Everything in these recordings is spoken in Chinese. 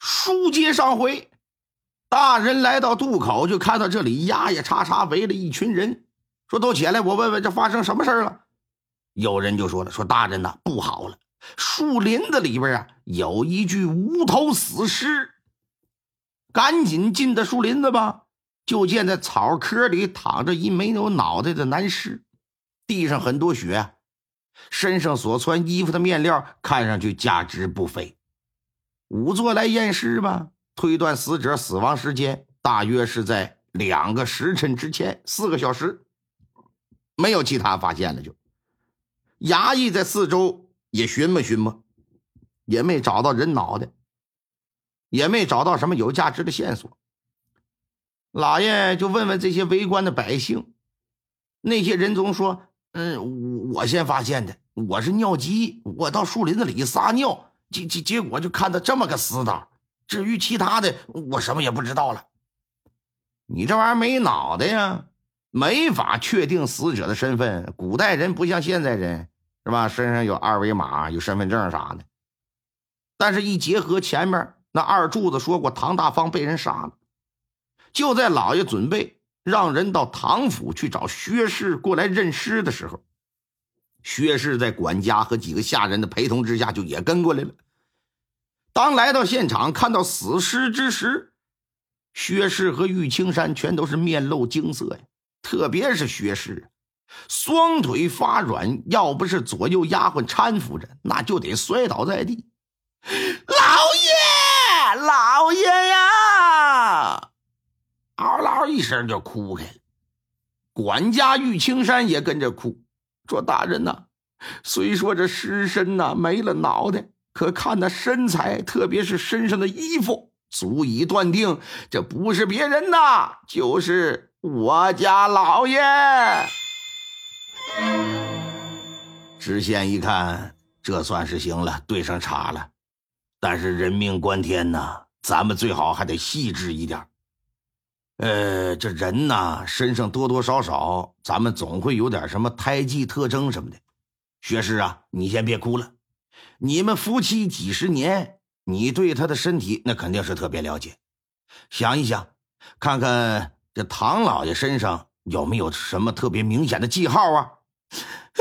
书接上回，大人来到渡口，就看到这里压压叉叉围了一群人，说：“都起来，我问问这发生什么事了。”有人就说了：“说大人呐，不好了，树林子里边啊有一具无头死尸。”赶紧进的树林子吧，就见在草窠里躺着一没有脑袋的男尸，地上很多血，身上所穿衣服的面料看上去价值不菲。仵作来验尸吧，推断死者死亡时间大约是在两个时辰之前，四个小时。没有其他发现了，就衙役在四周也寻摸寻摸，也没找到人脑袋，也没找到什么有价值的线索。老爷就问问这些围观的百姓，那些人总说：“嗯，我我先发现的，我是尿急，我到树林子里撒尿。”结结结果就看到这么个死党，至于其他的，我什么也不知道了。你这玩意儿没脑袋呀，没法确定死者的身份。古代人不像现在人，是吧？身上有二维码、有身份证啥的。但是，一结合前面那二柱子说过，唐大方被人杀了。就在老爷准备让人到唐府去找薛氏过来认尸的时候。薛氏在管家和几个下人的陪同之下，就也跟过来了。当来到现场，看到死尸之时，薛氏和玉青山全都是面露惊色呀。特别是薛氏，双腿发软，要不是左右丫鬟搀扶着，那就得摔倒在地。老爷，老爷呀！嗷嗷一声就哭开了。管家玉青山也跟着哭。说大人呐，虽说这尸身呐没了脑袋，可看那身材，特别是身上的衣服，足以断定这不是别人呐，就是我家老爷。知县一看，这算是行了，对上茬了。但是人命关天呐，咱们最好还得细致一点。呃，这人呐，身上多多少少，咱们总会有点什么胎记特征什么的。学士啊，你先别哭了。你们夫妻几十年，你对他的身体那肯定是特别了解。想一想，看看这唐老爷身上有没有什么特别明显的记号啊？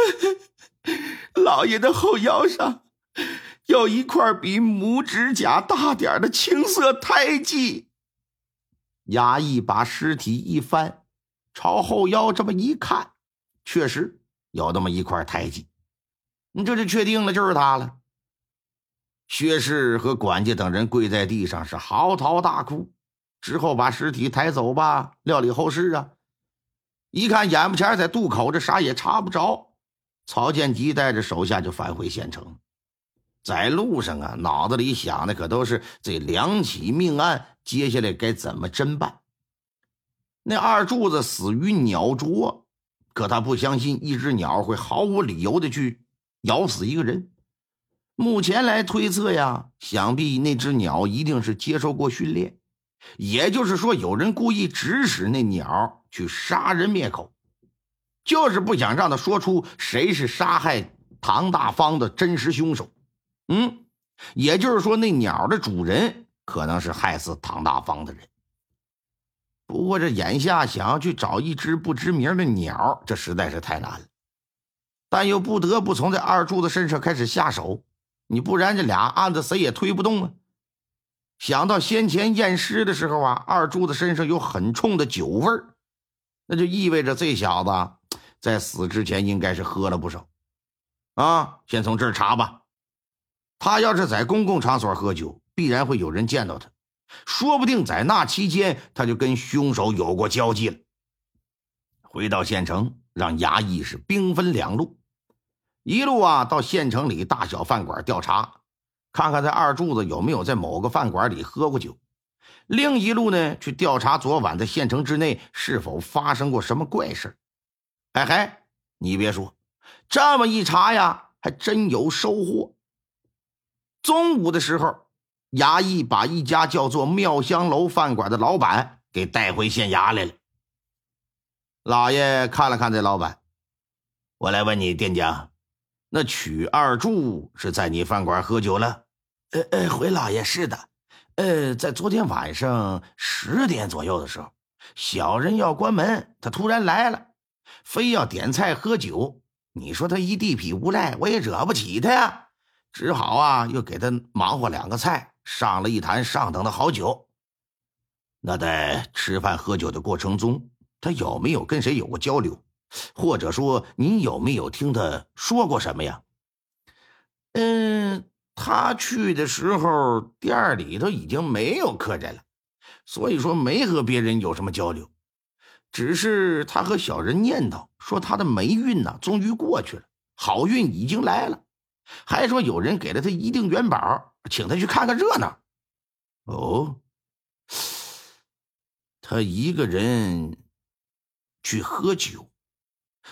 老爷的后腰上有一块比拇指甲大点的青色胎记。衙役把尸体一翻，朝后腰这么一看，确实有那么一块胎记。你这就确定了，就是他了。薛氏和管家等人跪在地上，是嚎啕大哭。之后把尸体抬走吧，料理后事啊。一看眼巴前在渡口，这啥也查不着。曹建吉带着手下就返回县城。在路上啊，脑子里想的可都是这两起命案，接下来该怎么侦办？那二柱子死于鸟啄，可他不相信一只鸟会毫无理由的去咬死一个人。目前来推测呀，想必那只鸟一定是接受过训练，也就是说，有人故意指使那鸟去杀人灭口，就是不想让他说出谁是杀害唐大方的真实凶手。嗯，也就是说，那鸟的主人可能是害死唐大方的人。不过，这眼下想要去找一只不知名的鸟，这实在是太难了。但又不得不从这二柱子身上开始下手，你不然这俩案子谁也推不动啊。想到先前验尸的时候啊，二柱子身上有很冲的酒味儿，那就意味着这小子在死之前应该是喝了不少。啊，先从这儿查吧。他要是在公共场所喝酒，必然会有人见到他，说不定在那期间他就跟凶手有过交际了。回到县城，让衙役是兵分两路，一路啊到县城里大小饭馆调查，看看这二柱子有没有在某个饭馆里喝过酒；另一路呢去调查昨晚在县城之内是否发生过什么怪事哎嘿，你别说，这么一查呀，还真有收获。中午的时候，衙役把一家叫做妙香楼饭馆的老板给带回县衙来了。老爷看了看这老板，我来问你，店家，那曲二柱是在你饭馆喝酒了？呃呃，回老爷是的，呃，在昨天晚上十点左右的时候，小人要关门，他突然来了，非要点菜喝酒。你说他一地痞无赖，我也惹不起他呀，只好啊，又给他忙活两个菜，上了一坛上等的好酒。那在吃饭喝酒的过程中，他有没有跟谁有过交流？或者说，你有没有听他说过什么呀？嗯。他去的时候，店里头已经没有客人了，所以说没和别人有什么交流。只是他和小人念叨说，他的霉运呢终于过去了，好运已经来了，还说有人给了他一定元宝，请他去看看热闹。哦，他一个人去喝酒，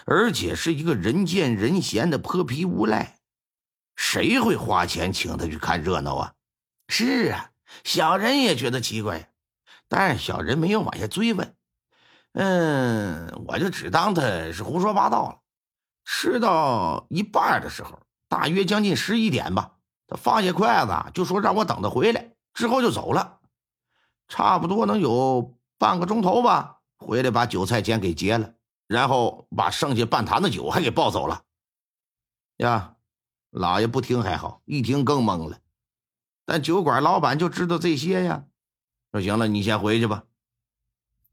而且是一个人见人嫌的泼皮无赖。谁会花钱请他去看热闹啊？是啊，小人也觉得奇怪，但是小人没有往下追问。嗯，我就只当他是胡说八道了。吃到一半的时候，大约将近十一点吧，他放下筷子就说让我等他回来，之后就走了。差不多能有半个钟头吧，回来把酒菜钱给结了，然后把剩下半坛子酒还给抱走了。呀。老爷不听还好，一听更懵了。但酒馆老板就知道这些呀。说行了，你先回去吧。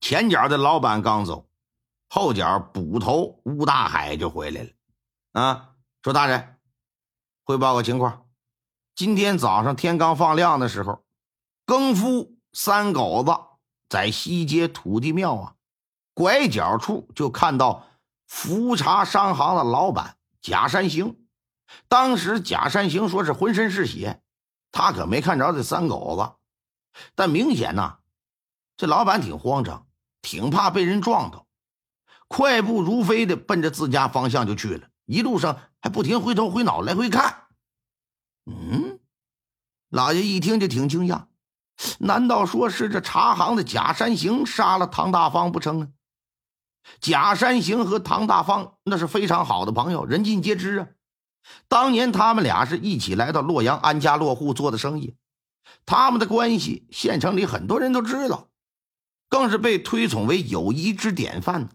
前脚的老板刚走，后脚捕头吴大海就回来了。啊，说大人，汇报个情况。今天早上天刚放亮的时候，更夫三狗子在西街土地庙啊拐角处就看到福茶商行的老板贾山行。当时贾山行说是浑身是血，他可没看着这三狗子，但明显呐，这老板挺慌张，挺怕被人撞到，快步如飞的奔着自家方向就去了，一路上还不停回头回脑来回看。嗯，老爷一听就挺惊讶，难道说是这茶行的贾山行杀了唐大方不成啊？贾山行和唐大方那是非常好的朋友，人尽皆知啊。当年他们俩是一起来到洛阳安家落户做的生意，他们的关系县城里很多人都知道，更是被推崇为友谊之典范。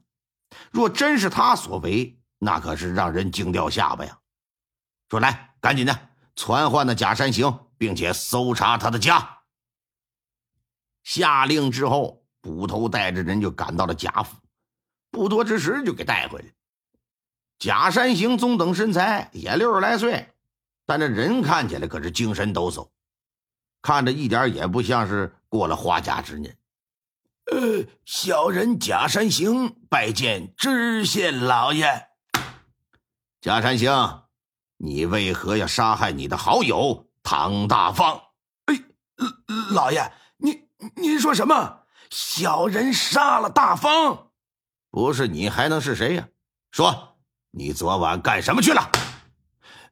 若真是他所为，那可是让人惊掉下巴呀！说来，赶紧的传唤那贾山行，并且搜查他的家。下令之后，捕头带着人就赶到了贾府，不多之时就给带回来。假山行中等身材，也六十来岁，但这人看起来可是精神抖擞，看着一点也不像是过了花甲之年。呃，小人假山行拜见知县老爷。假山行，你为何要杀害你的好友唐大方？哎，老爷，您您说什么？小人杀了大方？不是你还能是谁呀？说。你昨晚干什么去了？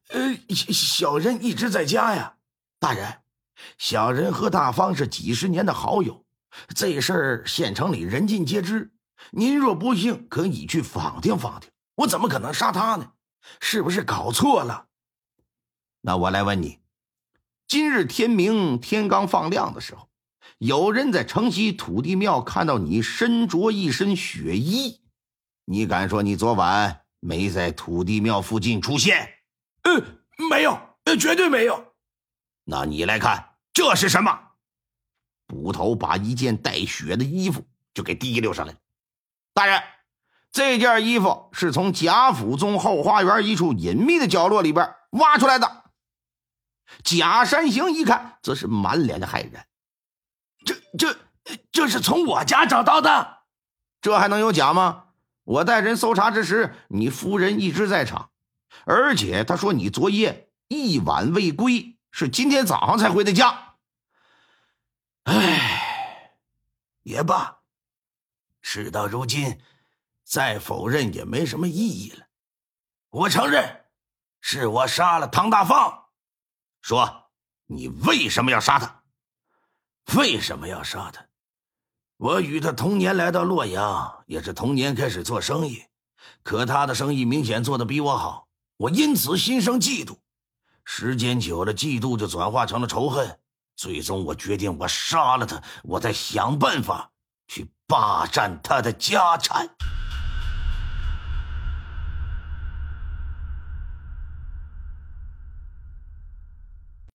呃，小人一直在家呀，大人。小人和大方是几十年的好友，这事儿县城里人尽皆知。您若不信，可以去访听访听。我怎么可能杀他呢？是不是搞错了？那我来问你：今日天明，天刚放亮的时候，有人在城西土地庙看到你身着一身血衣，你敢说你昨晚？没在土地庙附近出现，嗯，没有，呃，绝对没有。那你来看，这是什么？捕头把一件带血的衣服就给提溜上来。大人，这件衣服是从贾府中后花园一处隐秘的角落里边挖出来的。贾山行一看，则是满脸的骇然。这、这、这是从我家找到的？这还能有假吗？我带人搜查之时，你夫人一直在场，而且她说你昨夜一晚未归，是今天早上才回的家。唉，也罢，事到如今，再否认也没什么意义了。我承认，是我杀了唐大放。说，你为什么要杀他？为什么要杀他？我与他同年来到洛阳，也是同年开始做生意，可他的生意明显做得比我好，我因此心生嫉妒。时间久了，嫉妒就转化成了仇恨，最终我决定，我杀了他，我再想办法去霸占他的家产。